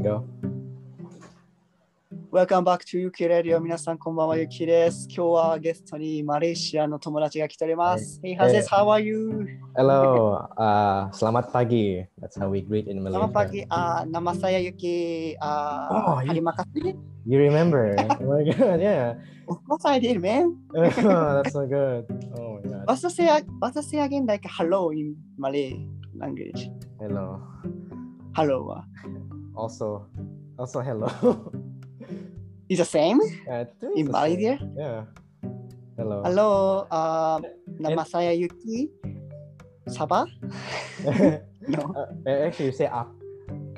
Go. Welcome back to UK Radio 皆さんこんばんはゆきです今日はゲストにマレーシアの友達が来ております、Hey Hazes, how are you? Hello. Uh, selamat pagi. That's how we greet in Malaysia. Selamat pagi, ah, nama saya Yuki. Ah, Oh, you- terima kasih. You remember? oh my god, yeah. Of course I did, man. Oh, that's so good. Oh my god. What's the say, what's the say again like hello in Malay language? Hello. Hello. Also, also hello. Is the same I in it's the. Malaysia? Yeah. Hello. Hello, ah, nama saya Yuki. Sabah? No. Uh, actually, you say ap-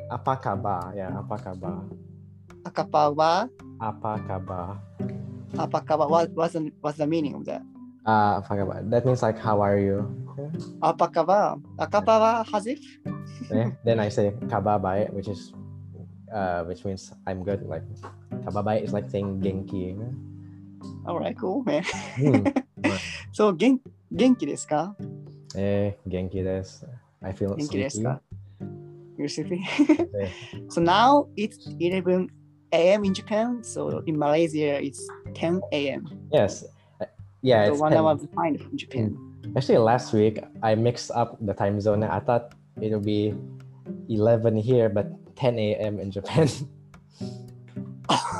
apa kabar? Yeah, apa kabar? Akapawa? Apa kabar? Apa kabar? What, what's, the, what's the meaning of that? Uh, apa kabar? That means like, how are you? Apa kabar? Akapawa Hazif? Eh, then I say kabar baik, which is, uh, which means I'm good. Like kababai is like saying genki. All right, cool, man. Hmm. so gen genki desu ka? Eh, genki desu. I feel genki sleepy. Desu ka? You're sleepy. So now it's 11 a.m. in Japan. So in Malaysia it's 10 a.m. Yes. Uh, yeah, so it's one 10. hour behind from Japan. Hmm. Actually, last week I mixed up the time zone. I thought it'll be 11 here, but 10 a.m. in Japan.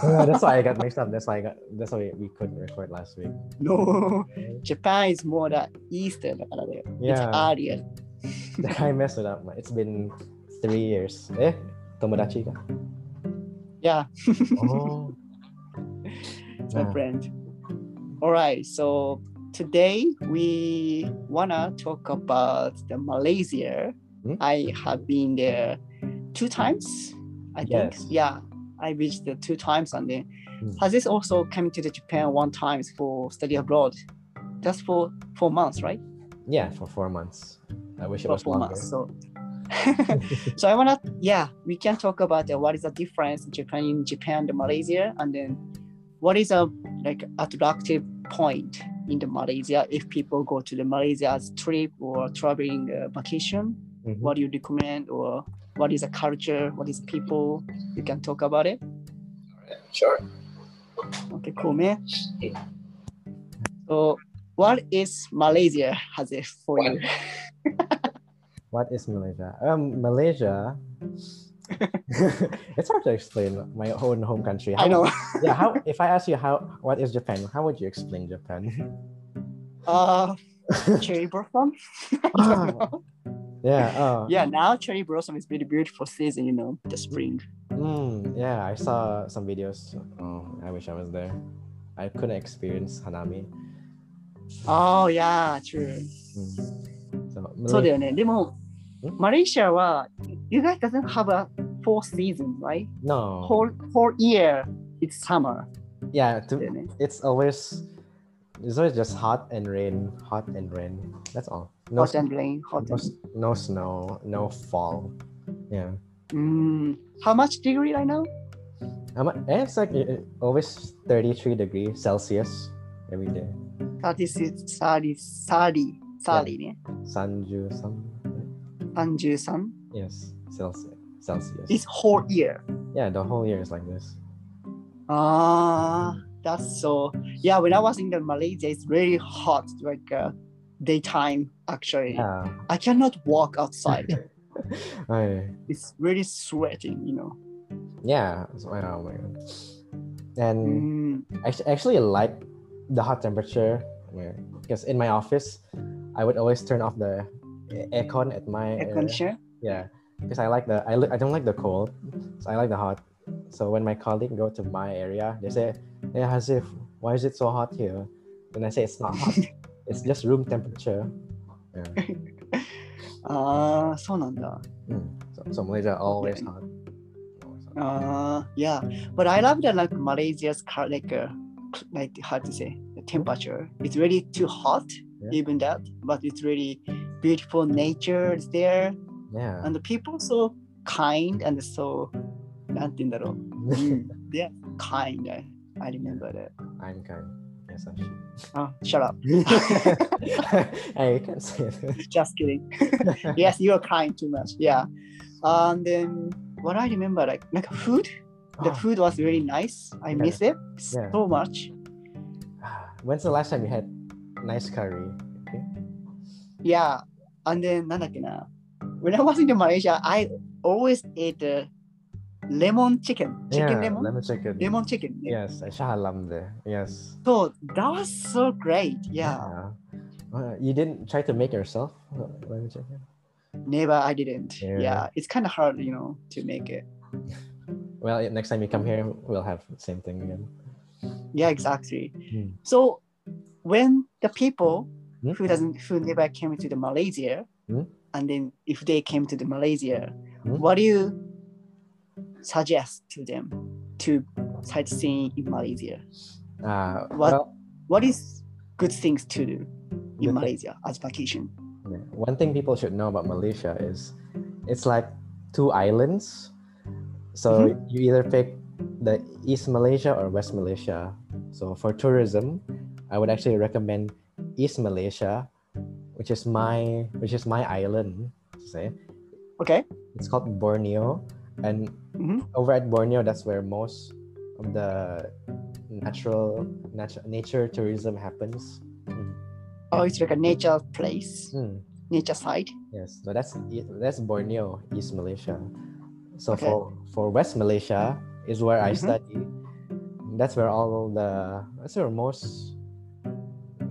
yeah, that's why I got mixed up. That's why I got. That's why we couldn't record last week. No, Japan is more the Eastern. Yeah. It's earlier. I messed it up. It's been three years. Eh, tomodachi ka? Yeah. oh. It's my friend. All right. So today we wanna talk about the Malaysia. Hmm? I have been there two times. I think. Yes. Yeah, I visited two times, and then has this also come to the Japan one times for study abroad, just for four months, right? yeah, for four months. I wish it For was four longer. months. So. so I wanna yeah we can talk about uh, what is the difference in Japan in Japan and Malaysia and then what is a like attractive point in the Malaysia if people go to the Malaysia as trip or traveling uh, vacation Mhm. what do you recommend or what is a culture what is people you can talk about it Sure. okay cool man so what is Malaysia has it for you What is Malaysia? Um, Malaysia. it's hard to explain my own home country. I know yeah how if i ask you how what is japan how would you explain japan uh cherry blossom I don't know yeah oh yeah now cherry blossom is really beautiful season you know the spring mm, yeah i saw some videos oh i wish i was there i couldn't experience hanami oh yeah true Mm. so そうだよねでもんマレーシアは you guys doesn't have a four season right no whole whole year it's summer yeah だ to, よね it's always it's always just hot and rain hot and rain that's all no hot and rain hot no, and no snow no fall. Yeah. Mm, how much degree right now? Eh, it's like always 33 degrees celsius every day. 36 30 30 30ね Sanju some 33 yes Celsius Celsius. it's whole year? Yeah, the whole year is like this. Ah, that's so. Yeah, when I was in the Malaysia, it's really hot, like uh, daytime. Actually, Yeah. I cannot walk outside. I, it's really sweating, you know. yeah. so- Oh my god. And Mm, I actually like the hot temperature where- because in my office, I would always turn off the aircon at my air area. conditioner. Yeah, because I like the I, I don't like the cold, so I like the hot. So when my colleague go to my area, they say, "Hey, Hasif, why is it so hot here?" And I say, "It's not hot. it's just room temperature." Yeah. Ah, そうなんだ。 Mm. So, so Malaysia always Okay. hot. Always hot. Uh, yeah, but I love that like Malaysia's car, like uh, like how to say the temperature. It's really too hot, Yeah. even that, but it's really beautiful nature is there, Yeah. and the people so kind and so なんて言うんだろう。うん They're kind. I, I remember that. I'm kind. Yes, I should. Oh, shut up. hey, you can't say that. Just kidding. yes, you're kind too much. Yeah. And then what I remember like like food. The Oh, food was really nice. I Yeah. miss it Yeah. so much. When's the last time you had nice curry? Okay. Yeah. And then なんだっけな when I was in Malaysia, I always ate the lemon chicken. Chicken yeah, lemon? lemon chicken. Lemon chicken. Yes, I Shah Alam there. Yes. So that was so great. Yeah. Uh, you didn't try to make yourself lemon chicken? Never I didn't. Yeah. Yeah. It's kind of hard, you know, to make it. Well, next time you come here, we'll have the same thing again. Yeah, exactly. Hmm. So when the people Hmm? who doesn't who never came to the Malaysia, Hmm? and then if they came to the Malaysia, Hmm? what do you suggest to them to sightseeing in Malaysia? Uh, What- well, What is good things to do in Malaysia as vacation? One thing people should know about Malaysia is it's like two islands. So Mm-hmm. you either pick the East Malaysia or West Malaysia. So for tourism, I would actually recommend East Malaysia, which is my which is my island. to Say Okay. it's called Borneo, and Mhm. over at Borneo, that's where most of the natural natu- nature tourism happens. Mm. Oh, it's like a nature place, Mm. nature side. Yes, so that's that's Borneo, East Malaysia. So Okay. for for West Malaysia is where I Mhm. study. That's where all the that's where most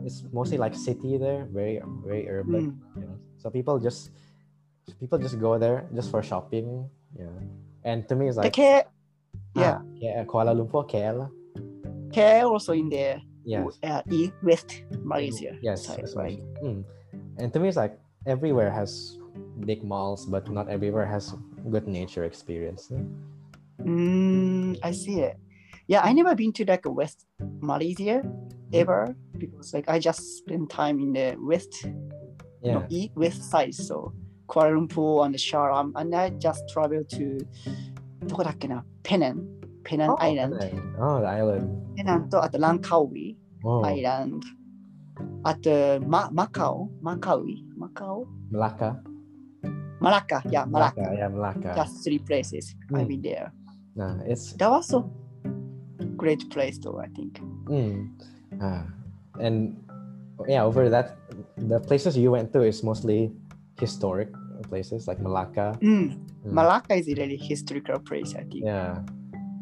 it's mostly like city there, very very urban. Mm. You know? So people just people just go there just for shopping. Yeah, and to me it's The like K, yeah, ah, K- Kuala Lumpur, KL. K also in there. Yes, Uh, in West Malaysia. yes, side, that's right. Mm. And to me it's like everywhere has big malls, but not everywhere has good nature experience. Mm, I see it. Yeah, I never been to like West Malaysia ever because like I just spent time in the West, Yeah. no, east West side. So Kuala Lumpur and Sharam, and I just traveled to どこだっけな Penang, Penang Oh, Island, Penang. Oh, the island. Penang とあとランカウイ Oh, Island, あとママカオ、マカウイ、マカオ、 Malacca. マラッカ、yeah, マラッ Malacca. カ。 Yeah, Malacca. Just three places I've been there. Nah, it's That was a great place though, I think. mm, ah, and yeah, over that, the places you went to is mostly historic places like Malacca. Mm. Mm. Malacca is a really historical place, I think. Yeah.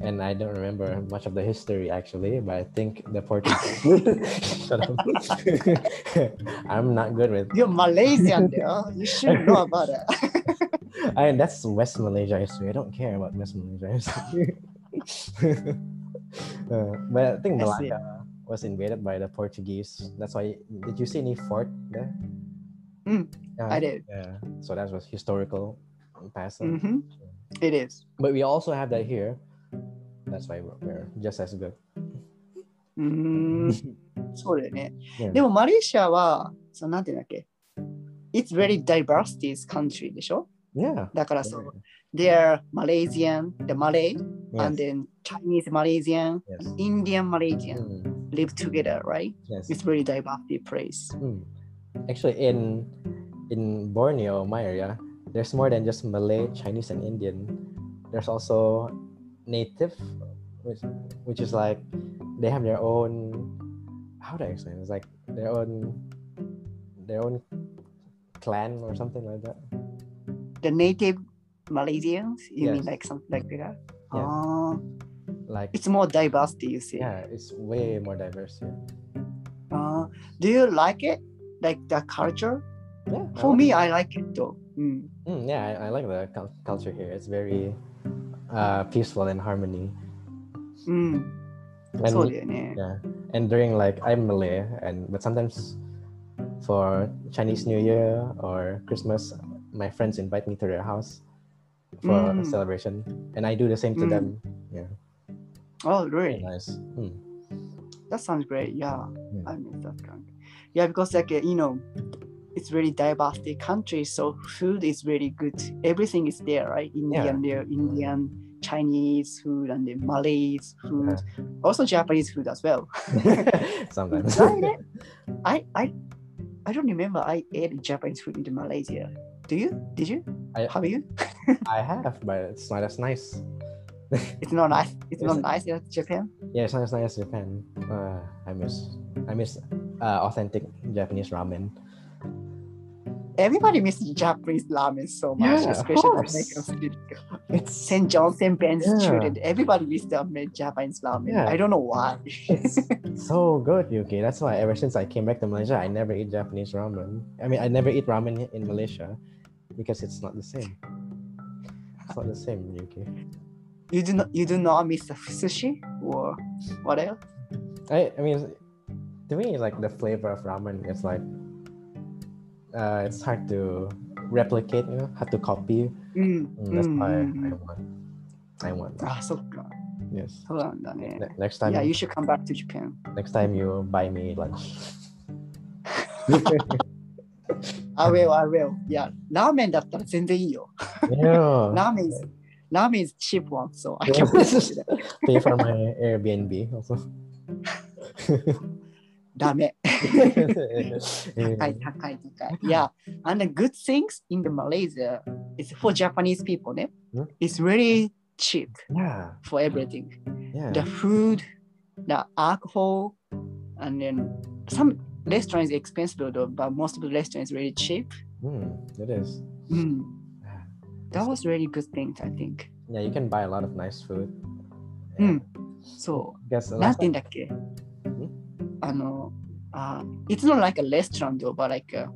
And I don't remember much of the history actually, but I think the Portuguese. Shut up. I'm not good with. You're Malaysian there. You should know about it. I that's West Malaysia history. I don't care about West Malaysia history. Uh, but I think I. Malacca was invaded by the Portuguese. That's why. Did you see any fort there? Mm, Yeah, I did. Yeah. So that was historical past. hmm It is. But we also have that here. That's why we're, we're just as good. うーんそうだよね。 Yeah. でもマレーシアは、そのなんていうんだっけ It's very diversity country でしょ Yeah. だからそう、They're Malaysian, the Malay, and Yes. then Chinese Malaysian, Yes. and Indian Malaysian Mm, live together, right? yes. It's very diversity place. Mm. Actually, in in Borneo, my area, there's more than just Malay, Chinese, and Indian. There's also native, which which is like they have their own. How do I explain? It's like their own their own clan or something like that. The native Malaysians, you mean like something like that? Yeah. Ah, Like it's more diversity, you see. yeah, it's way more diverse here. Uh, do you like it? like the culture. Yeah, for I me, it. I like it though. Mm. Mm, yeah, I, I, like the culture here. It's very uh, peaceful and harmony. Mm. And, so, yeah. yeah. And during like I'm Malay, and but sometimes for Chinese New Year or Christmas, my friends invite me to their house for mm. a celebration, and I do the same to mm. them. Yeah. Oh, really? Nice. Mm. That sounds great. Yeah, yeah. I miss that kind. Yeah, because like you know, it's really diversity country, so food is really good. Everything is there, right? Indian there, Indian, Chinese food, and the Malays food. Also Japanese food as well. Sometimes. I I I don't remember I ate Japanese food in Malaysia. Do you? Did you? I- Have you? I have, but it's not as nice. it's not nice. It's not nice in Japan. Yeah, it's not as nice as Japan. Uh, I miss, I miss uh, authentic Japanese ramen. Everybody misses Japanese ramen so much, Yeah, especially. American. It's St. John, St. Ben's Yeah. student. Everybody misses the Japanese ramen. Yeah. I don't know why. it's so good, Yuki. That's why ever since I came back to Malaysia, I never eat Japanese ramen. I mean, I never eat ramen in Malaysia because it's not the same. It's not the same, Yuki. you do not you do not miss the sushi or what else? I, I mean, to me like the flavor of ramen is like uh, it's hard to replicate you know hard to copy mm, mm, that's mm, why i mm. want i want that. ah so good yes ne- next time yeah you should come back to japan next time you buy me lunch I will, I will. Yeah, ramen だったら全然いいよ。Yeah. ramen ramen is cheap one, so I can pay for my Airbnb also. ダメ。 Yeah. 高い、高い、高い。Yeah, and the good things in the Malaysia is for Japanese people, ね。Hmm? It's really cheap yeah. for everything. Yeah. The food, the alcohol, and then some restaurants expensive though, but most of the restaurants really cheap. Mm, it is. Mm. Yeah. That was really good thing, I think. Yeah, you can buy a lot of nice food. Mm. そ Guess う。 the なん last て言うんだっけ あの、uh, it's not like a restaurant, but like a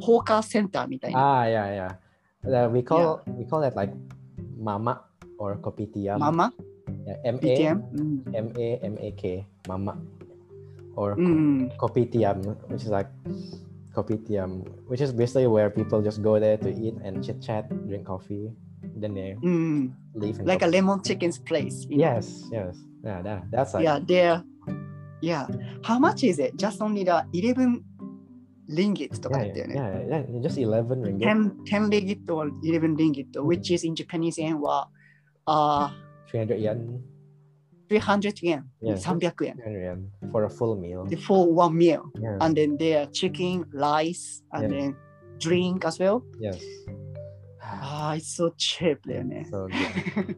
hawker center call, yeah. we call it like mamak or kopitiam. Mama? M A M A M A K mamak or mm. kopitiam, which is like kopitiam, which is basically where people just go there to eat and chit chat, drink coffee, then they mm. leave. Like a lemon chicken's place. Yes, know? yes, yeah, that, that's like yeah, there Yeah. How much is it? Just only the 11 ringgit とか yeah, だったよ yeah, ね。 yeah, yeah, just 11 ringgit. 10, 10 ringgit or 11 ringgit, which is in Japanese yen は、あ 300 yen. 300 yen. Yeah. 300円。 300 yen for a full meal. For one meal. Yeah. And then there chicken, rice, and Yeah. then drink as well. yes. Ah, it's so cheap だよね。 So good.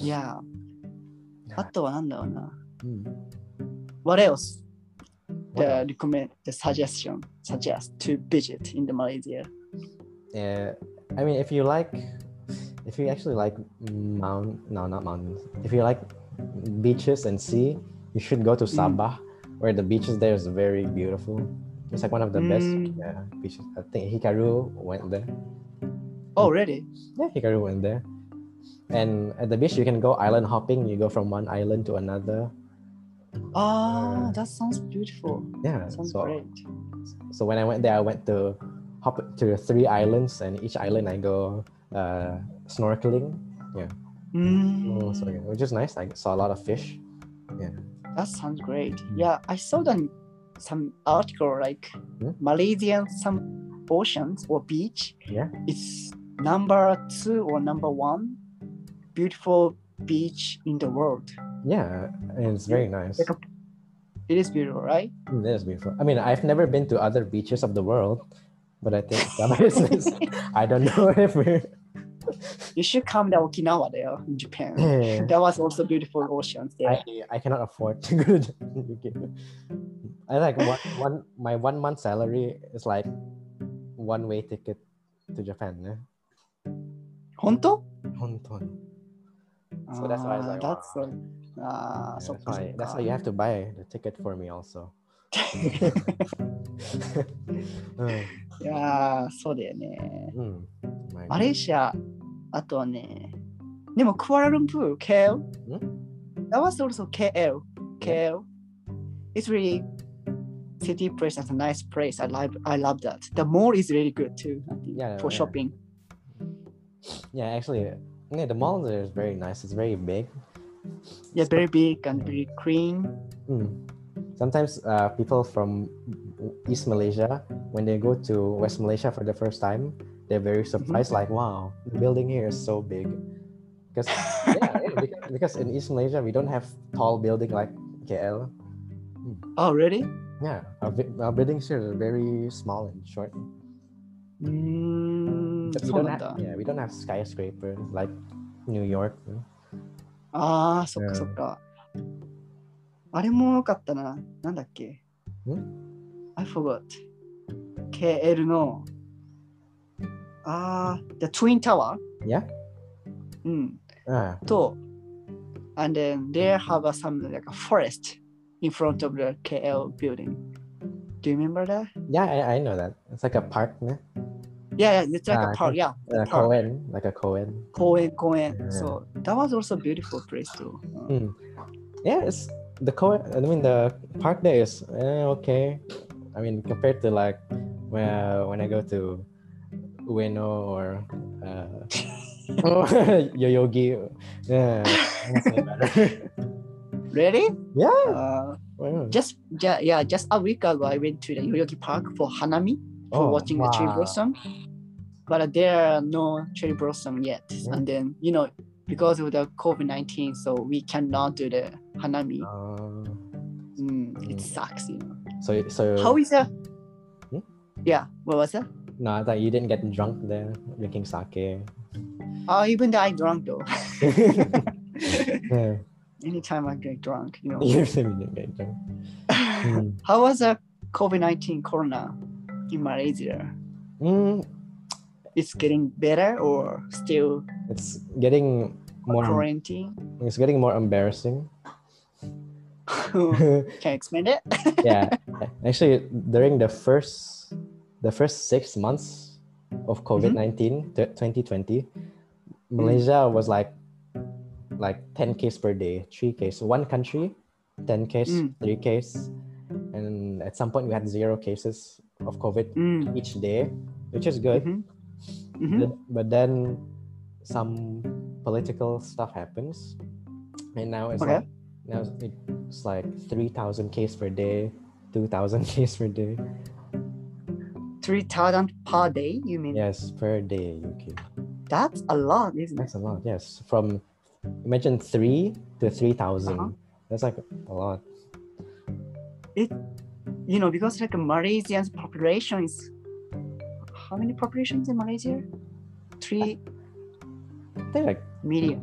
Yeah. あとはなんだろうな。 Mm. what else? What The recommend, the suggestion, suggest to visit in the Malaysia. Yeah, I mean, if you like, if you actually like mount, no, not mountains. If you like beaches and sea, you should go to Mm. Sabah, where the beaches there is very beautiful. It's like one of the best Mm. yeah, beaches. I think Hikaru went there. Oh, really? Yeah, Hikaru went there. And at the beach, you can go island hopping. You go from one island to another. Ah, Yeah. that sounds beautiful. Yeah. Sounds so, great. so when I went there, I went to hop to three islands, and each island I go uh, snorkeling. Mm, Oh, so, yeah, which is nice. I saw a lot of fish. Yeah. that sounds great. Yeah, I saw the, some article like Hmm? Malaysian some oceans or beach. Yeah. It's number two or number one beautiful beach in the world. Yeah, it's very nice. It is beautiful, right? It is beautiful. I mean, I've never been to other beaches of the world, but I think is, I don't know if we're. You should come to Okinawa there in Japan. Yeah. There was also beautiful oceans there. I, I cannot afford to go to Japan. I like one, one my one month salary is like one way ticket to Japan. Yeah? 本当 Honton. So that's why I was ah, like, that's wow. a, uh, yeah, so that's, why, that's why you have to buy the ticket for me also. うん、いやそうだよね、うん。マレーシア、あとはね、でもクアラルンプール、KL。That was also KL. KL. It's really city place. That's a nice place. I love, I love that. The mall is really good too. I think, yeah, for yeah. shopping. Yeah, actually, yeah, the mall there is very nice. It's very big. Yeah, very big and very clean. Mm. Sometimes uh, people from East Malaysia, when they go to West Malaysia for the first time, they're very surprised, like, wow, the building here is so big. Because, yeah, yeah, because, because in East Malaysia, we don't have tall building like KL. Oh, really? Yeah, our, our buildings here are very small and short. Mm, we そう don't なんだ have,。yeah, we don't have skyscraper like New York. ああ、そっかそっか。あれもよかったな。なんだっけん ?I forgot. KL の、ああ、The Twin Tower? Yeah. うん。 Ah, と、and then there have a, some like a forest in front of the KL building. Do you remember that? yeah, I, I know that. It's like a park, né? Yeah, yeah, it's like a ah, park. Yeah, uh. koen, like a koen. koen, koen. Yeah. So that was also beautiful place too. Mm. Yeah, it's the koen. I mean, the park there is eh, okay. I mean, compared to like when uh, when I go to Ueno or uh, Yoyogi, yeah, Really? Yeah. Uh, wow. Yeah, just a week ago, I went to the Yoyogi Park for Hanami for Oh, watching the cherry blossom. But there are no cherry blossom yet. Yeah. And then, you know, because of the COVID 19, so we cannot do the Hanami. Uh, Mm, it Mm. sucks, you know. so so How is that? Hmm? Yeah, what was that? no, I thought you didn't get drunk there drinking sake. Oh, even though I drunk though. yeah, Anytime I get drunk, you know. you get drunk. Mm. How was the COVID 19 corona in Malaysia? Mm, It's getting better or still it's getting more. quarantine? It's getting more embarrassing. Can you explain it? yeah, actually, during the first the first six months of COVID 19 2020, Malaysia was like like 10 case per day, three case. One country, 10 case, Mm. three case, and at some point we had zero cases of COVID Mm. each day, which is good. Mhm. Mhm. But- then some political stuff happens, and now it's Okay. like now it's like three thousand case per day, two thousand case per day. 3,000 per day, you mean? Yes, per day. UK. That's a lot, isn't it? That's a lot. Yes, from imagine three to three Uh-huh. That's like a lot. You know, because like Malaysian's population is how many populations in Malaysia? Three I think like million.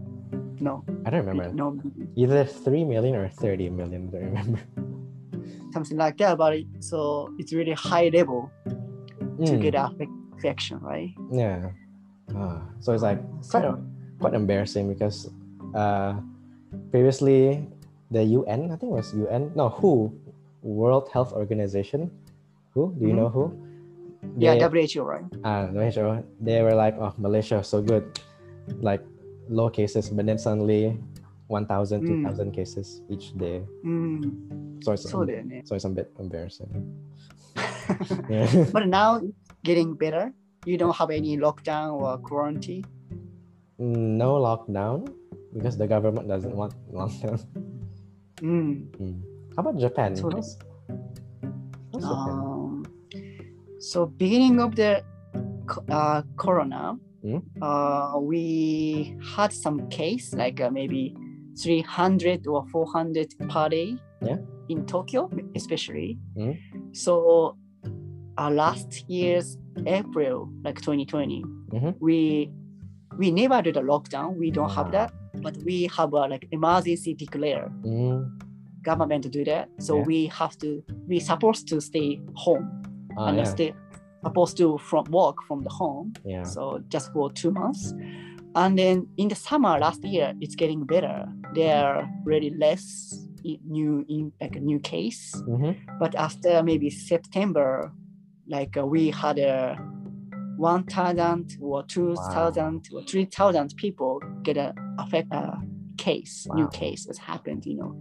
No, I don't remember. no, Either three million or thirty million. I don't remember. something like that. But it, so it's really high level to Mm, get affec- infection, right? Yeah. Ah, so it's like quite So, quite embarrassing because uh, previously the UN, I think it was UN, no, WHO, World Health Organization. Who? Do you mm-hmm. know who? They, yeah, WHO, right? Ah, uh, WHO. They were like, oh, Malaysia, so good. Like low cases, but then suddenly 1,000, mm. 2,000 cases each day. Mm. So, it's, so, um, yeah. so it's a bit embarrassing. But now getting better. You don't have any lockdown or quarantine? No lockdown because the government doesn't want lockdown. Mm. Mm. How about Japan? So- how's Japan? Um, so beginning of the uh, corona, Hmm? uh, we had some case like uh, maybe 300 or 400 per day Yeah. in Tokyo, especially. Hmm. So uh, last year's April, like 2020, Mhm. we we never did a lockdown. We don't have Ah. that, but we have a like emergency declare Mm. Government to do that. So Yeah. we have to we supposed to stay home Ah, and yeah. stay supposed to from work from the home. yeah. So just for two months. And then in the summer last year, it's getting better. There are really less new in like a new case. Mhm. But after maybe September, like uh, we had a 1,000 or 2,000 or 3,000 people get a affect a case, new case has happened, you know.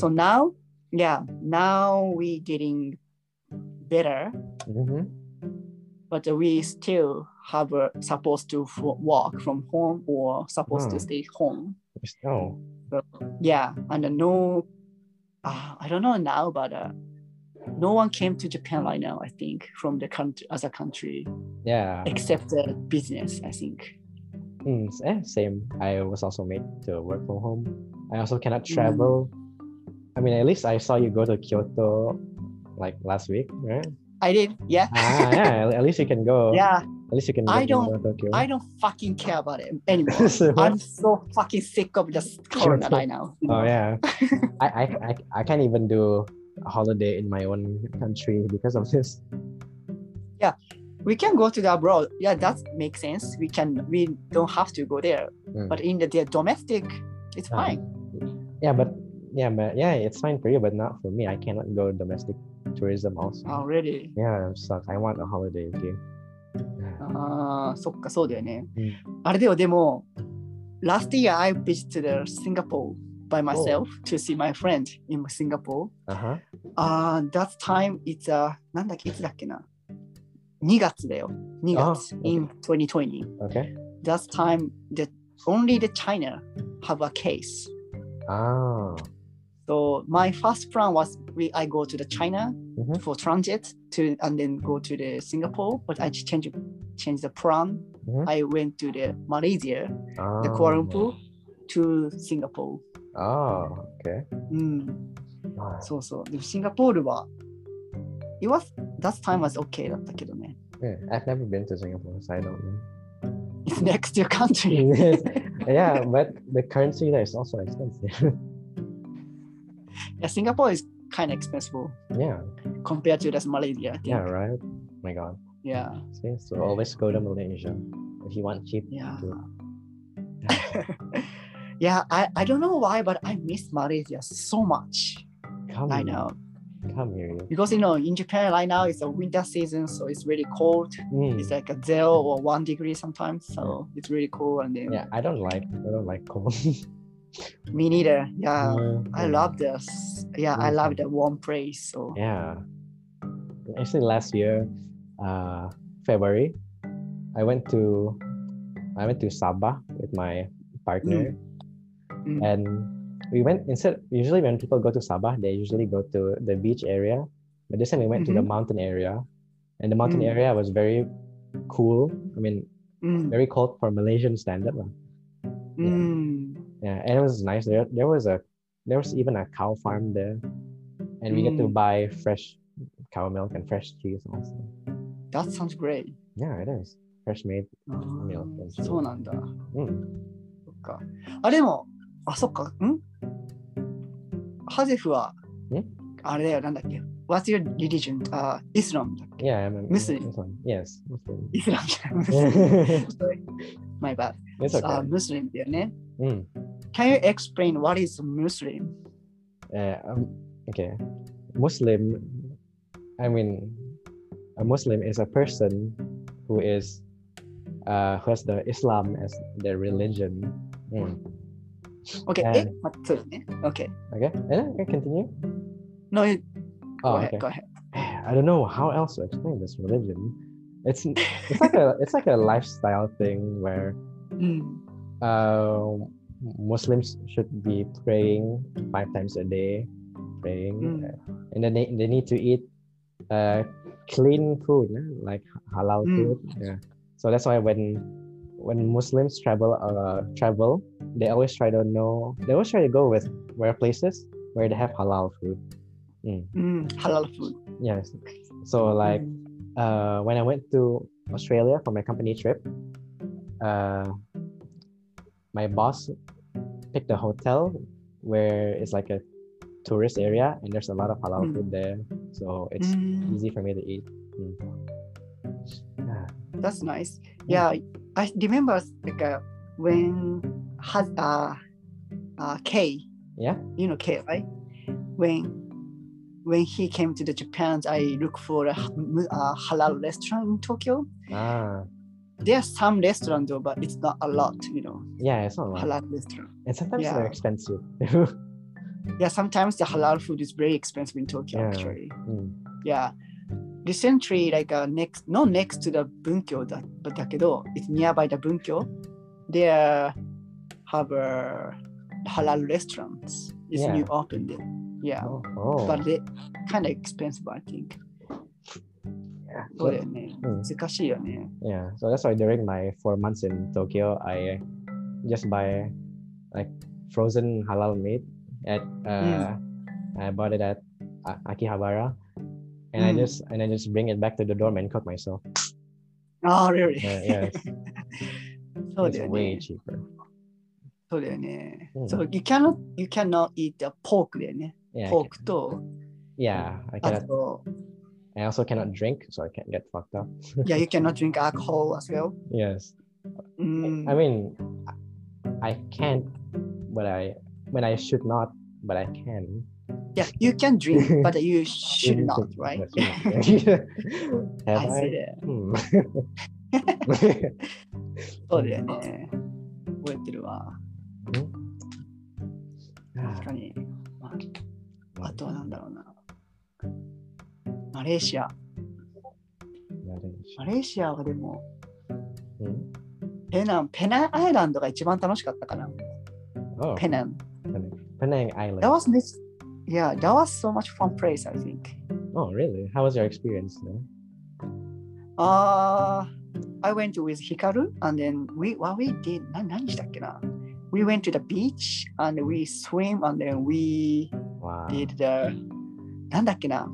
So now, yeah, now we getting better, Mhm. but we still have a, supposed to work from home or supposed to Hmm. stay home. Oh. Yeah, and no, uh, I don't know now, but uh, no one came to Japan right now. I think from the country as a country, Yeah. except the business. I think. Mm, eh, same. I was also made to work from home. I also cannot Mm. travel. I mean, at least I saw you go to Kyoto like last week, right? I did, yeah, ah, yeah. At least you can go. yeah. At least you can. I don't- Tokyo. I don't fucking care about it anymore. So? I'm so fucking sick of this corona right now. Oh yeah, I, I I I can't even do a holiday in my own country because of this We can go to the abroad. Yeah, that makes sense. We can. We don't have to go there. Mm. But in the, the domestic, it's Ah. fine. Yeah, but yeah, but yeah, it's fine for you, but not for me. I cannot go domestic tourism also. Already. Yeah, it sucks. I want a holiday. Okay. ああ、そっか、そうだよね。うんあれだよ、でも、last year I visited Singapore by myself to see my friend in Singapore. Uh huh. Uh, that time it's a なんだっけ、いつだっけな ?2 月だよ。2月、あ in 2020. Okay. That time the only the China have a case. Ah. So my first plan was we I go to the China Mhm. for transit to and then go to the Singapore, but I changed changed the plan. Mhm. I went to the Malaysia, ah. the Kuala Lumpur to Singapore. Oh, okay. うん、 Ah, そうそう。でもシンガポールは、 it was, that time was okay だったけどね。 yeah, I've never been to Singapore, so I don't know. It's next to your country. yeah, but the currency there is also expensive. yeah, Singapore is kind of expensive yeah, compared to this Malaysia. I think. yeah, right. my God. Yeah. See, so always go to Malaysia if you want cheap. Yeah. food. yeah, I, I don't know why, but I miss Malaysia so much Come, right now. come here. you. Because you know, in Japan right now it's a winter season, so it's really cold. Mm. It's like a zero or one degree sometimes. So it's really cool. And then Yeah, I don't like I don't like cold. me neither. Yeah. Yeah, I love this. Yeah, I love the warm place. So Yeah. Actually, last year, uh, February, I went to I went to Sabah with my partner, Mm. and we went instead. Usually, when people go to Sabah, they usually go to the beach area, but this time we went to the Mhm. mountain area, and the mountain Mm. area was very cool. I mean, Mm, very cold for Malaysian standard. lah. mm, Yeah, and it was nice. There, there was a, there was even a cow farm there, and we get to Mm. buy fresh cow milk and fresh cheese also. that sounds great. Yeah, it is fresh made. あー milk and cheese. そうなんだ。 Mm. そっか。あ、でも、 あ、そっか。んハゼフはん、あれだよ、なんだっけ ?What's your religion? あ、イスラムだっけ Yeah, I'm a Muslim. Muslim. Yes, Muslim. イスラムじゃない。ムスリム it's Sorry. My bad. okay. あ、ムスリムだよね。 Mm. Can you explain what is Muslim? Uh, um, okay, Muslim. I mean, a Muslim is a person who is uh, who has the Islam as their religion. Mm. Okay. And, eh, eh? Okay. Okay. Eh, and then continue. No, it, oh, ahead. Okay. Go ahead. I don't know how else to explain this religion. It's it's like a it's like a lifestyle thing where mm. uh, Muslims should be praying five times a day, praying, mm. uh, and then they, they need to eat uh, clean food, eh, like halal mm. food. Yeah. So that's why when when Muslims travel, uh, travel, they always try to know. They always try to go with where places where they have halal food. Mm. Mm, halal food. Yes. So like, mm. uh, when I went to Australia for my company trip, uh, my boss picked a hotel where it's like a tourist area and there's a lot of halal mm. food there, so it's mm. easy for me to eat. Mm. That's nice. Yeah. I remember like uh, when has uh, uh K, Yeah. you know K, right? When when he came to the Japan, I look for a halal restaurant in Tokyo. Ah. There's some restaurant though, but it's not a lot, you know, Yeah, it's not a lot. halal restaurant. And sometimes Yeah. they're expensive. Yeah, sometimes the halal food is very expensive in Tokyo Yeah. actually. Mm. Yeah recently like a next not next to the bunkyo that but takedo it's nearby the bunkyo there have a halal restaurants it's yeah. new opened it. yeah oh, oh. but they kind of expensive i think yeah so, mm. yeah so that's why during my four months in tokyo i just buy like frozen halal meat at uh, mm. i bought it at akihabara and I Mm. just and I just bring it back to the dorm and cook myself. ああ、really? Yeah, yes. そう it's だよ way ね。 cheaper. そうだよね。うん So you cannot, you cannot eat the pork だよね。 Yeah, I ポー can- クと、 yeah. I あ cannot. と、 I also cannot drink, so I can't get fucked up. yeah, you cannot drink alcohol as well. Yes. うん。 I mean, I can't, but I when I should not, but I can. Yeah, you can dream, but you should not, right? I see. そうだよね。覚えてるわ。確かに、まあ。あとは何だろうな。マレーシア。マレーシアはでも、ペナン、ペナンアイランドが一番楽しかったかな。Oh. ペナン。ペナンアイランド。That was yeah, that was so much fun place, I think. Oh, really? How was your experience there? Uh, I went with Hikaru and then we, what we did, な何したっけな We went to the beach and we swim and then we Wow. did the, なんだっけな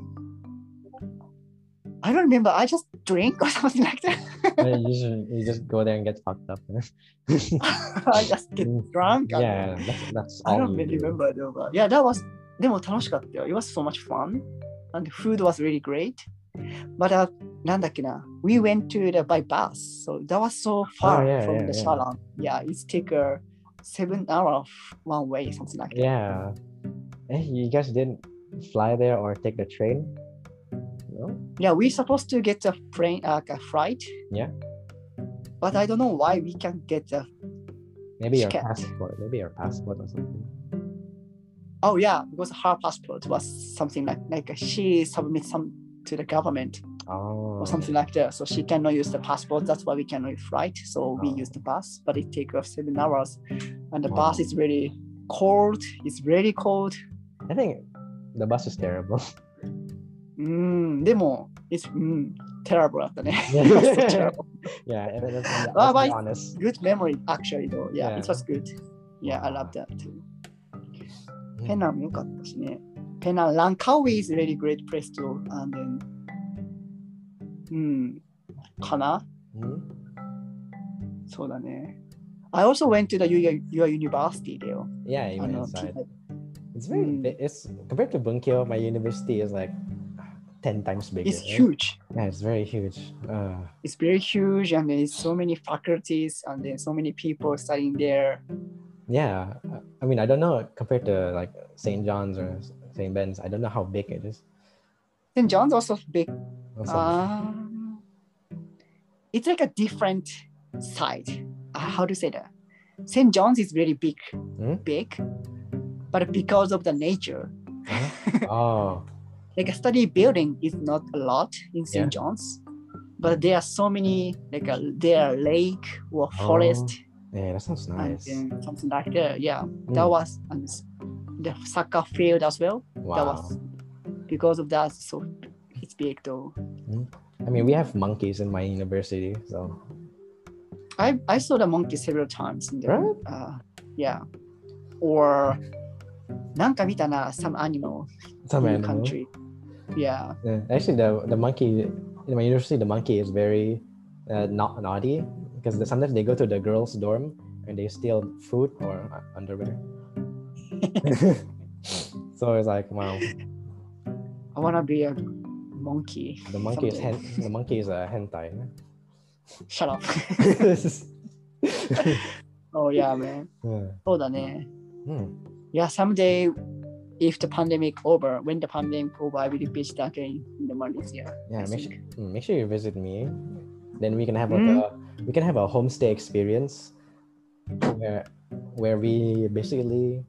I don't remember, I just drink or something like that. Uh, you, just, you just go there and get fucked up. I just get drunk. and yeah, that's, that's I all don't you really do. remember though, but yeah, that was でも楽しかったよ。It was so much fun and the food was really great. But uh, なんだっけな We went to the by bus, so that was so far Oh, yeah, from yeah, the yeah. Shalan. Yeah, it's take a seven hour one way, something like that. Yeah. Hey, you guys didn't fly there or take the train? No? Yeah, we supposed to get a plane, uh, a flight. Yeah. But I don't know why we can't get a. Maybe your Scat. passport. Maybe your passport or something. Oh yeah, because her passport was something like like she submit some to the government. Oh. or something like that. So she cannot use the passport. That's why we cannot flight. So we Oh. use the bus, but it takes us seven hours. And the Oh. bus is really cold. It's really cold. I think the bus is terrible. うん、でも、it's、うん、terrible だったね。 Yeah. It was so terrible. yeah, and let's, let's Ah, be but- honest. Good memory, actually, though. Yeah, Yeah. it was good. Yeah, I love that too. ペナンも良かったしね。ペナン、ランカウイ is really great place too. And then, うん、かな Hmm? そうだね。I also went to the your, your university だよ。 Yeah, you あ went の inside. It's very Mm. bi- it's compared to Bunkyo, my university is like ten times bigger. It's right? huge. Yeah, it's very huge. Uh, It's very huge and there's so many faculties and then so many people studying there. yeah, I mean, I don't know compared to like St. John's or St. Ben's. I don't know how big it is. St. John's also big. Also, Um, it's like a different side. Uh, how to say that? St. John's is very big, Hmm? big, but because of the nature, oh, like a study building is not a lot in St. Yeah. John's, but there are so many like a there are lake or forest yeah, that sounds and nice. then something like that. Yeah, that Mm. was and s- the soccer field as well. That Wow. was because of that. So it's big though. I mean, we have monkeys in my university, so I I saw the monkey several times in the Right? uh, yeah, or なんか見たな some animal some in the animal. country. Yeah. Yeah, actually, the the monkey in my university, the monkey is very uh, not naughty because the, sometimes they go to the girls' dorm and they steal food or uh, underwear. so it's like, wow, I wanna be a monkey. the monkey is someday. hen- the monkey is a hentai. Shut up. oh yeah, man. yeah. そうだね。 Hmm. Yeah, someday if the pandemic over, when the pandemic over, I will visit again in the Malaysia. Yeah, I make sure, think. mm, make sure you visit me. then we can have like mm. a we can have a homestay experience where where we basically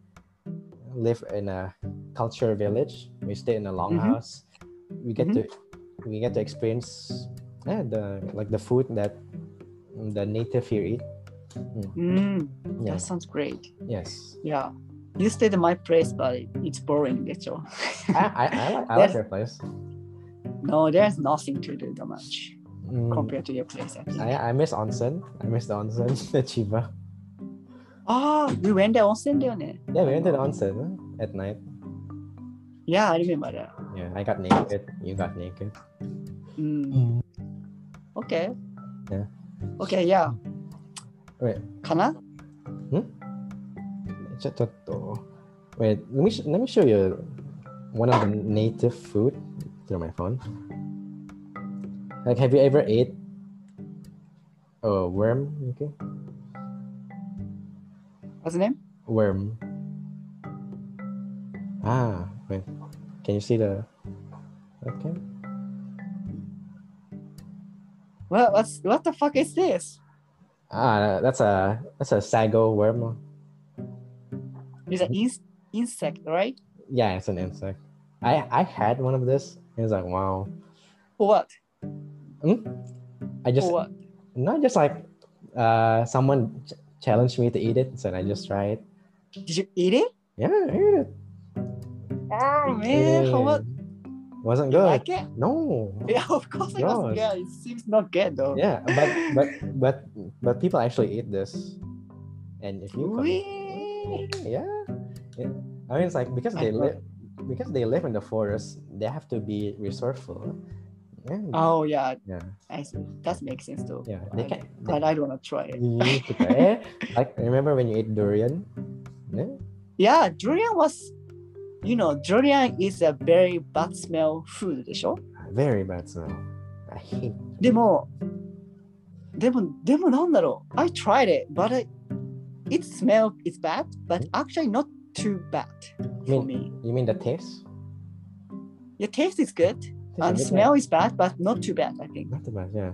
live in a culture village. We stay in a mm-hmm. longhouse. Mm-hmm. We get mm-hmm. to we get to experience yeah, the like the food that the native here eat. Mm. Mm, yeah. That sounds great. Yes. Yeah. You stayed at my place, but it's boring. That's all. I, I, I, like, I like your place. No, there's nothing to do that much Mm, compared to your place. I think. I, I miss onsen. I miss the onsen at Chiba. Ah, we went there 温泉だよね。 Yeah, we went to the onsen at night. Yeah, I remember that. Yeah, I got naked. You got naked. Mm. Okay. Yeah. Okay, yeah. Wait. Kana?ちょっと Wait, let me sh- let me show you one of the native food through my phone. Like, have you ever ate a worm? Okay, What's the name? worm. Ah, wait. Can you see the? Okay. What what's what the fuck is this? Ah, that's a that's a sago worm. It's an in- insect, right? Yeah, it's an insect. I I had one of this. It was like wow. For what? I just what? not just like uh someone ch- challenged me to eat it, so I just tried. Did you eat it? Yeah, I ate it. Oh man, how what? Wasn't good. like it? No. Yeah, of course it was. Gosh. Yeah, it seems not good though. Yeah, but but but but people actually eat this, and if you come- yeah, yeah. I mean it's like because they live because they live in the forest, they have to be resourceful. Yeah, Oh yeah, yeah, I see. That makes sense though. yeah. They I- can. They, But I don't wanna try it. you need to try. Eh, like remember when you ate durian? Yeah. Yeah, durian was, you know, durian is a very bad smell food でしょ Very bad smell. I hate. でも、でも、でもなんだろう I tried it, but I, it smell is bad, but actually not too bad for me. You mean the taste? The taste is good, Taste and a smell is bad, but not too bad, I think. Not too bad, yeah.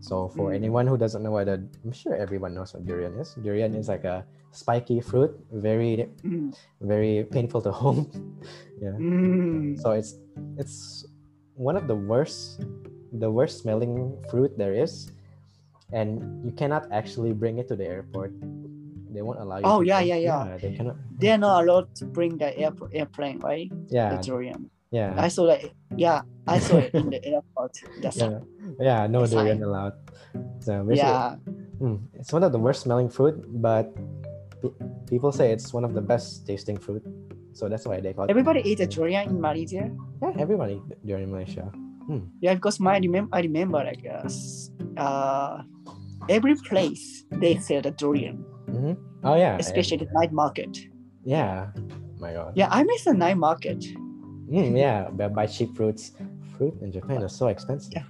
So for Mm. anyone who doesn't know what a, I'm sure everyone knows what durian is. Durian is like a spiky fruit, very Mm. very painful to hold. yeah. Mm. So it's it's one of the worst the worst smelling fruit there is, and you cannot actually bring it to the airport. They won't allow you. Oh, yeah, bring- yeah, yeah. They cannot. They're not allowed to bring the air, airplane, right? Yeah, The durian. Yeah, I saw that. Yeah, I saw it in the airport. That's yeah, yeah. No It's durian allowed. So yeah. Mm, it's one of the worst smelling fruit, but pe- people say it's one of the best tasting fruit. So that's why they call it. Everybody eat a durian in Malaysia. Yeah, everybody during Malaysia. Yeah, because my remember I remember like uh, uh every place they sell the durian, hmm Oh yeah, especially the night market. yeah. My God. Yeah, I miss the night market. Mm, yeah, buy cheap fruits. Fruit in Japan is so expensive. Yeah.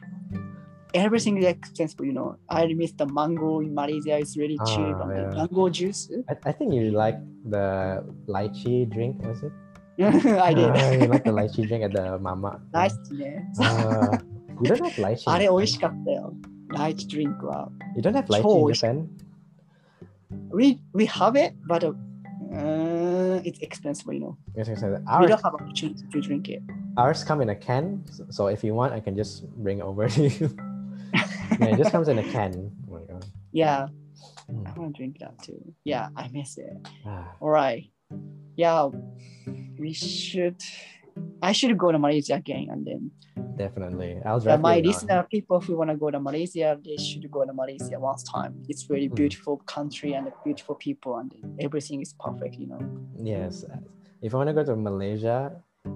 Everything is expensive, you know. I miss the mango in Malaysia. It's really ah, cheap. Yeah. the mango juice. I, I think you like the lychee drink, was it? I did. Uh, you like the lychee drink at the mamak. Nice, yeah. Uh, you don't have lychee. Are delicious. Lychee drink wow. You don't have lychee in Japan? We, we have it, but uh, it's expensive, you know. Yes, yes, yes. We don't have opportunity to drink it. ours come in a can. so- So if you want, I can just bring over to you. yeah, it just comes in a can. Oh my god. Yeah, Mm. I want to drink that too. Yeah, I miss it. Ah, All right. Yeah, we should. I should go to Malaysia again and then definitely. I'll drive my listener people who want to go to Malaysia, they should go to Malaysia once time. It's really hmm. beautiful mm. country and beautiful people and everything is perfect, you know. Yes. If you want to go to Malaysia,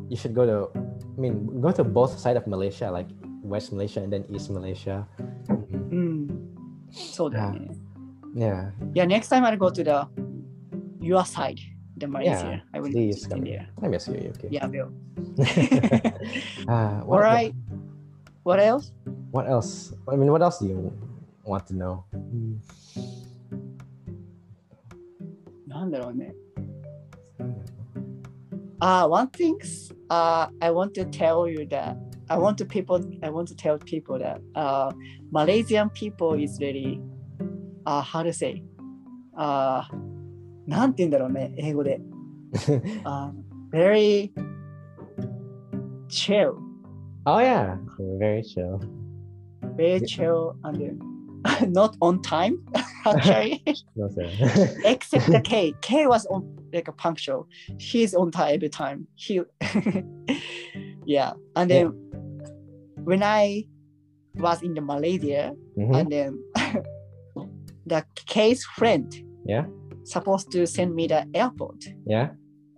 you should go to I mean go to both side of Malaysia, like West Malaysia and then East Malaysia. Mm. So yeah. yeah. Yeah. Next time I'll go to the your side the Malaysia. I will Please visit come. there. I miss you, UK. Yeah, I will. Ah, All what, right. What else? What else? I mean, what else do you want to know? Hmm. なんだろうね。Uh, one thing uh, I want to tell you that I want to people I want to tell people that uh, Malaysian people is really uh, how to say uh, なんて言うんだろうね英語で、uh, very chill oh yeah, very chill. very chill and then not on time actually No sir. except the K. K was on like a punctual. He's on time every time. He, yeah. And then when I was in the Malaysia, Mhm. and then the K's friend, Yeah. supposed to send me the airport, Yeah.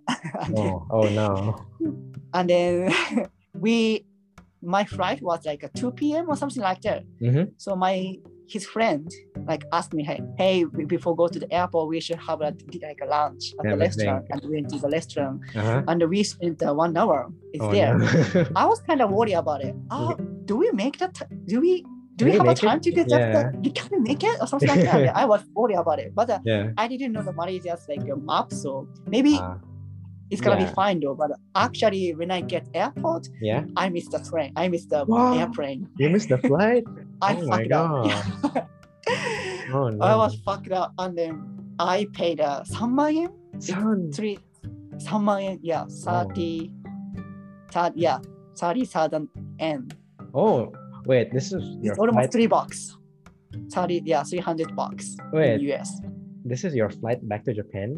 and then, Oh, oh no. and then we, my flight was like a 2 p.m. or something like that. Mhm. So my his friend like asked me, hey, hey, before go to the airport, we should have a, like a lunch at the restaurant. And we went to the restaurant, Uh-huh. and we spent uh, one hour. It's Oh, there. no. I was kind of worried about it. Oh, do we make that? ti- do we? Do Do we we have a make it? time to get Yeah. that? that- Can we make it or something like that? I was worried about it, but uh, yeah. I didn't know the Malaysia's like a map, so maybe Uh, it's gonna yeah. be fine though. But actually, when I get airport, yeah. I missed the train. I missed the Wow. airplane. You missed the flight? I Oh my fucked up. Oh no. I was fucked up, and then I paid uh, 3万円 Son. three 3万円 yeah thirty thirty yeah thirty thousand yen Oh, wait. This is your it's almost flight. three bucks thirty yeah three hundred bucks Wait. in US This is your flight back to Japan.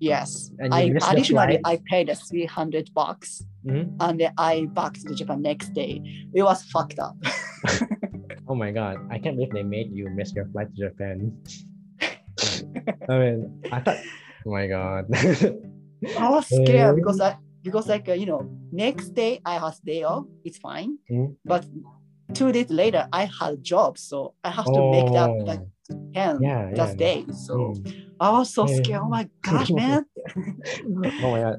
yes And I additionally? I paid a three hundred bucks Mhm. and then I back to Japan next day it was fucked up Oh my god! I can't believe they made you miss your flight to Japan. I mean, I thought. Oh my god. I was scared because I because like uh, you know next day I have day off it's fine Mm. but two days later I had a job so I have to make that Oh. like ten yeah, just yeah. day so Mm. I was so Yeah. scared oh my gosh man oh my god.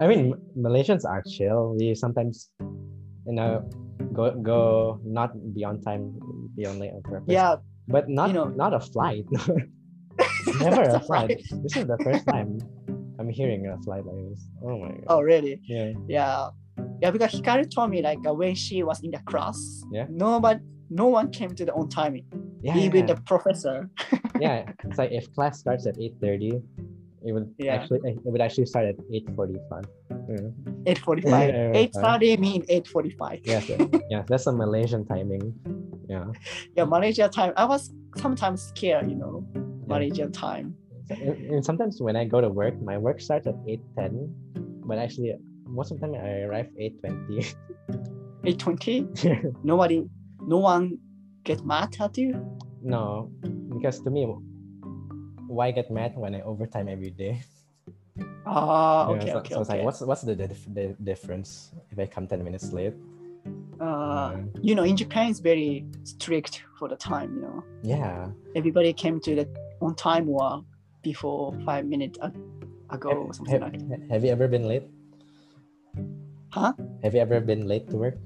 I mean, Malaysians are chill. We sometimes, you know, go go not be on time, be on late on purpose. yeah but not you know- not a flight. Never a flight. right. This is the first time I'm hearing a flight like this. Oh my god. oh really Yeah. yeah yeah because Hikaru told me like uh, when she was in the class Yeah. nobody no one came to the on time Yeah. even yeah. the professor yeah, it's like if class starts at eight thirty, it would Yeah. actually it would actually start at eight forty five. Yeah. 845 Yeah, 830 mean 845 Yes, yeah, that's a Malaysian timing. Yeah. yeah Malaysia time I was sometimes scared you know Malaysian time And, sometimes when I go to work, my work starts at eight ten, but actually most of the time I arrive eight twenty. 820 nobody no one get mad at you no, because to me, why get mad when I overtime every day? ah Yeah, okay so, okay so it's okay like, what's what's the, the difference if I come ten minutes late? uh, Yeah. you know in Japan it's very strict for the time you know Yeah. everybody came to the on time or before five minutes ago or something Have, like that. have you ever been late? Huh? Have you ever been late to work?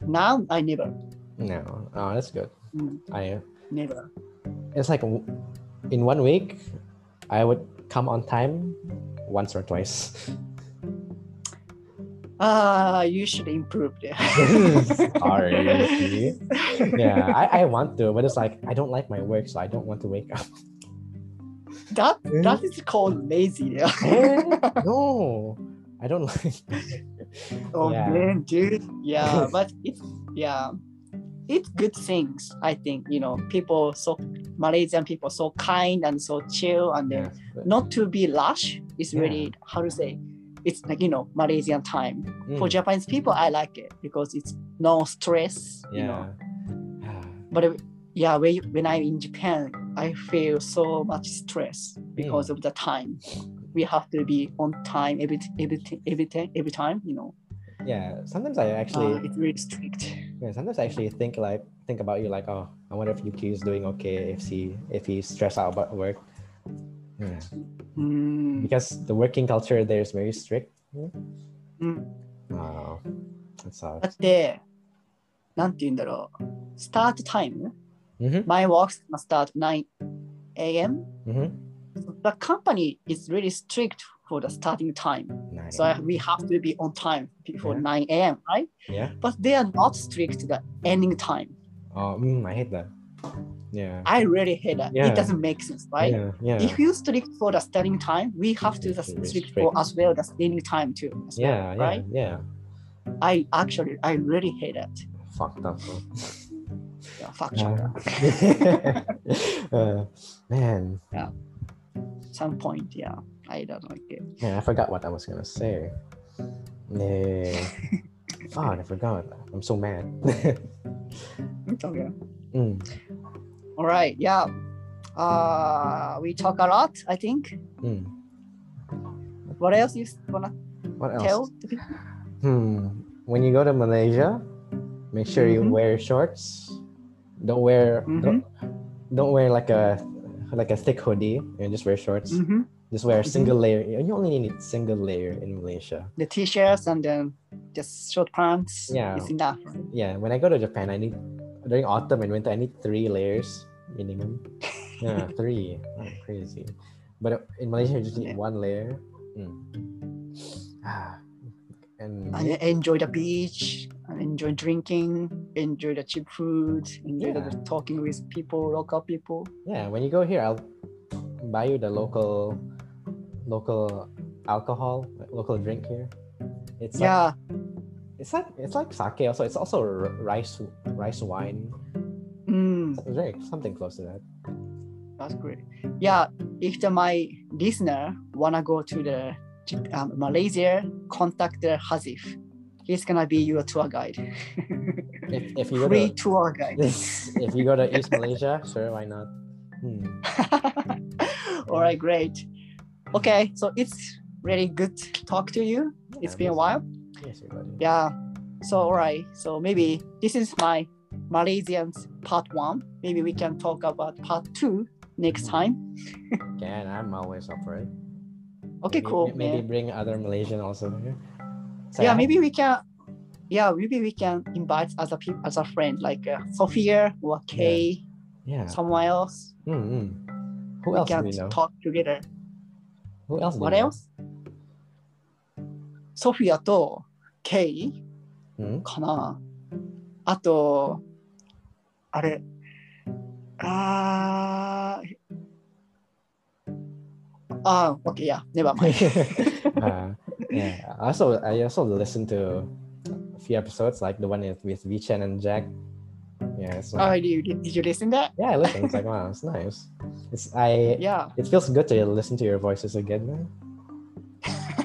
Now I never, No. Oh, that's good. Mm. I never. it's like in one week, I would come on time once or twice. Ah, you should improve there. Sorry. yeah, I, I want to, but it's like I don't like my work, so I don't want to wake up. that that is called lazy. Yeah. Eh, no, I don't like. oh Yeah. man, dude. Yeah, but it's yeah, it's good things. I think you know people so Malaysian people so kind and so chill and Yeah, not to be lush is really how to say. It's like you know Malaysian time. For mm, Japanese people, I like it because it's no stress. You know, but yeah, when when I'm in Japan, I feel so much stress because of the time. We have to be on time every every every ti- every time. You know, yeah. Sometimes I actually, uh, it's really strict. yeah, sometimes I actually think like think about you like, oh, I wonder if Yuki is doing okay if he if he's stressed out about work. Yeah. Mm, Because the working culture there is very strict. mm. Wow. That sucks. だって、なんて言うんだろう。スタートタイム Mm-hmm. My work must start 9 a.m. Mm-hmm. The company is really strict for the starting time. Nice. So we have to be on time before Yeah. 9 a.m., right? yeah. But they are not strict the ending time. Oh, mm, I hate that. Yeah. I really hate that. Yeah. It doesn't make sense, right? Yeah. Yeah. If you strict for the starting time, we have to Yeah, the to be strict strict. for as well the ending time too. as well, yeah. Yeah. right? Yeah. I actually I really hate that. Fucked up. Bro. Yeah, fuck Uh, uh, man, Some point, yeah. I don't like it. Yeah, I forgot what I was gonna say. Yeah. Fuck, I forgot. I'm so mad. It's okay. Mm, All right, yeah. Uh, we talk a lot, I think. mm. What else you wanna What else? tell? people? Hmm. When you go to Malaysia, make sure you Mhm. wear shorts Don't wear Mhm. don't, don't wear like a like a thick hoodie and just wear shorts. Mhm. Just wear a Mhm. single layer. You only need single layer in Malaysia. The t-shirts and then just short pants. Yeah. Enough. Yeah, when I go to Japan, I need during autumn and winter, I need three layers minimum. Yeah, three. Oh, crazy. But in Malaysia, you just need Yeah. one layer. Mm. Ah, and then enjoy the beach I enjoy drinking, enjoy the cheap food, enjoy the talking with people, local people. yeah, when you go here, I'll buy you the local local alcohol, local drink here. It's like yeah. it's like it's like sake. Also, it's also rice rice wine. Mm, It's something close to that. that's great. Yeah. If the, my listener wanna go to the um, Malaysia, contact the Hazif. He's gonna be your tour guide. If if you Free to tour guide. if you go to East Malaysia, sure, why not? Hmm. All right, great. Okay, so it's really good to talk to you. It's been a while. Yes, everybody. Yeah. So all right. So maybe this is my Malaysians part one. Maybe we can talk about part two next time. Can I'm always up for it. Okay, Maybe- cool. Maybe man. bring other Malaysian also here. So Yeah, I- maybe we can. Yeah, maybe we can invite other people as a friend, like uh, Sophia or Kay, Yeah. someone else. Mm, mm. Who we else do can we know? talk together. Who else? do What you know? else? ソフィアとケイ Hmm? かなあと、 あれ、あー、あー、OK, yeah, never mind. uh, yeah. I Also, I also listened to a few episodes, like the one with with Vichan and Jack. Yeah. It's oh, like, did you, did you listen that? yeah, I listened. It's like wow, it's nice. It's I. Yeah. It feels good to listen to your voices again, man.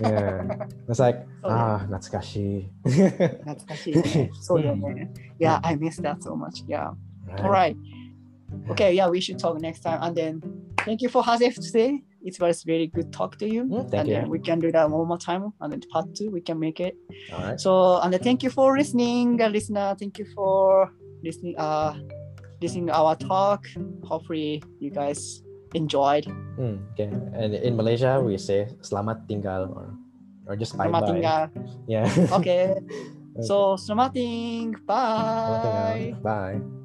Yeah. It's like Oh, yeah. ah, Natsukashi. 懐かしいね。そうだよね。Yeah, I miss that so much. Yeah. All right. Okay, yeah, we should talk next time. And then thank you for Hazef today. It was very good talk to you. Mm, and you. then we can do that one more time. And then part two, we can make it. All right. So and then thank you for listening, uh, listener. Thank you for listening. Uh, listening our talk. Hopefully you guys enjoyed. Hmm, okay. And in Malaysia, we say selamat tinggal or or just bye Selamat bye. tinggal. Yeah. Okay. So selamat tinggal. Selamat tinggal. Bye. Bye.